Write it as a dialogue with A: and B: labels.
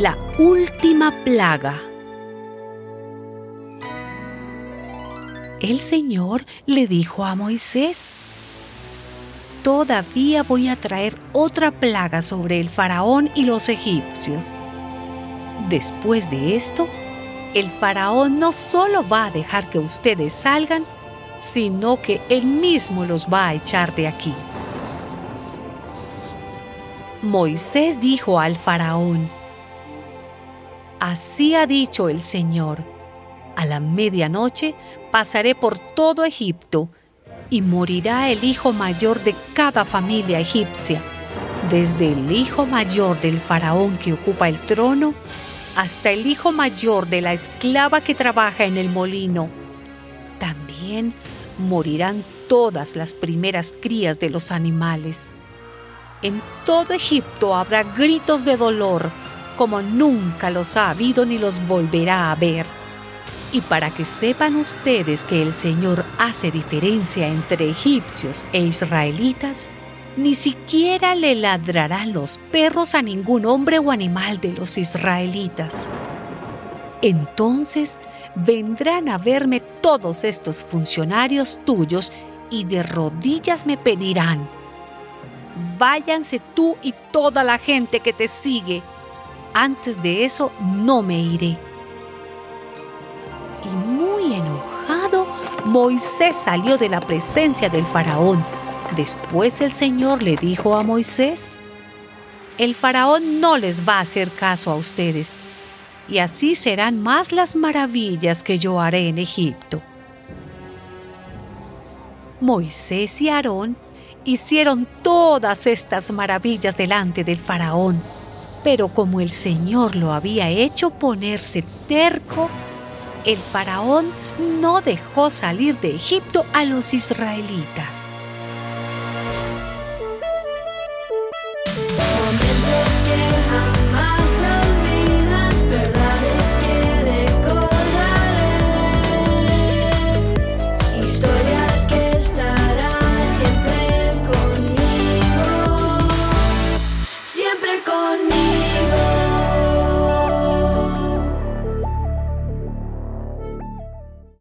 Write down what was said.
A: La última plaga. El Señor le dijo a Moisés, todavía voy a traer otra plaga sobre el faraón y los egipcios. Después de esto, el faraón no solo va a dejar que ustedes salgan, sino que él mismo los va a echar de aquí. Moisés dijo al faraón, Así ha dicho el Señor, a la medianoche pasaré por todo Egipto y morirá el hijo mayor de cada familia egipcia, desde el hijo mayor del faraón que ocupa el trono hasta el hijo mayor de la esclava que trabaja en el molino. Morirán todas las primeras crías de los animales. En todo Egipto habrá gritos de dolor, como nunca los ha habido ni los volverá a haber. Y para que sepan ustedes que el Señor hace diferencia entre egipcios e israelitas, ni siquiera le ladrarán los perros a ningún hombre o animal de los israelitas. Entonces vendrán a verme todos estos funcionarios tuyos y de rodillas me pedirán, váyanse tú y toda la gente que te sigue. Antes de eso no me iré. Y muy enojado, Moisés salió de la presencia del faraón Después el Señor le dijo a Moisés, el faraón no les va a hacer caso a ustedes, y así serán más las maravillas que yo haré en Egipto. Moisés y Aarón hicieron todas estas maravillas delante del faraón, pero como el Señor lo había hecho ponerse terco, el faraón no dejó salir de Egipto a los israelitas.